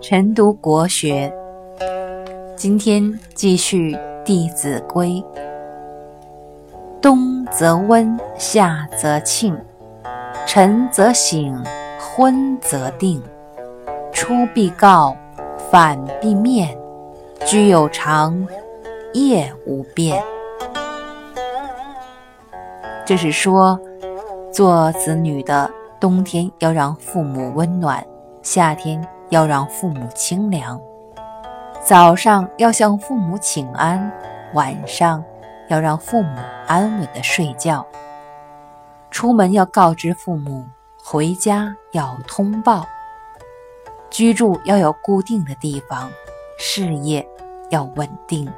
晨读国学，今天继续《弟子规》。冬则温，夏则庆，晨则省，昏则定。出必告，反必面。居有常，业无变。这是说，做子女的冬天要让父母温暖，夏天。要让父母清凉，早上要向父母请安，晚上要让父母安稳的睡觉。出门要告知父母回家要通报。居住要有固定的地方事业要稳定。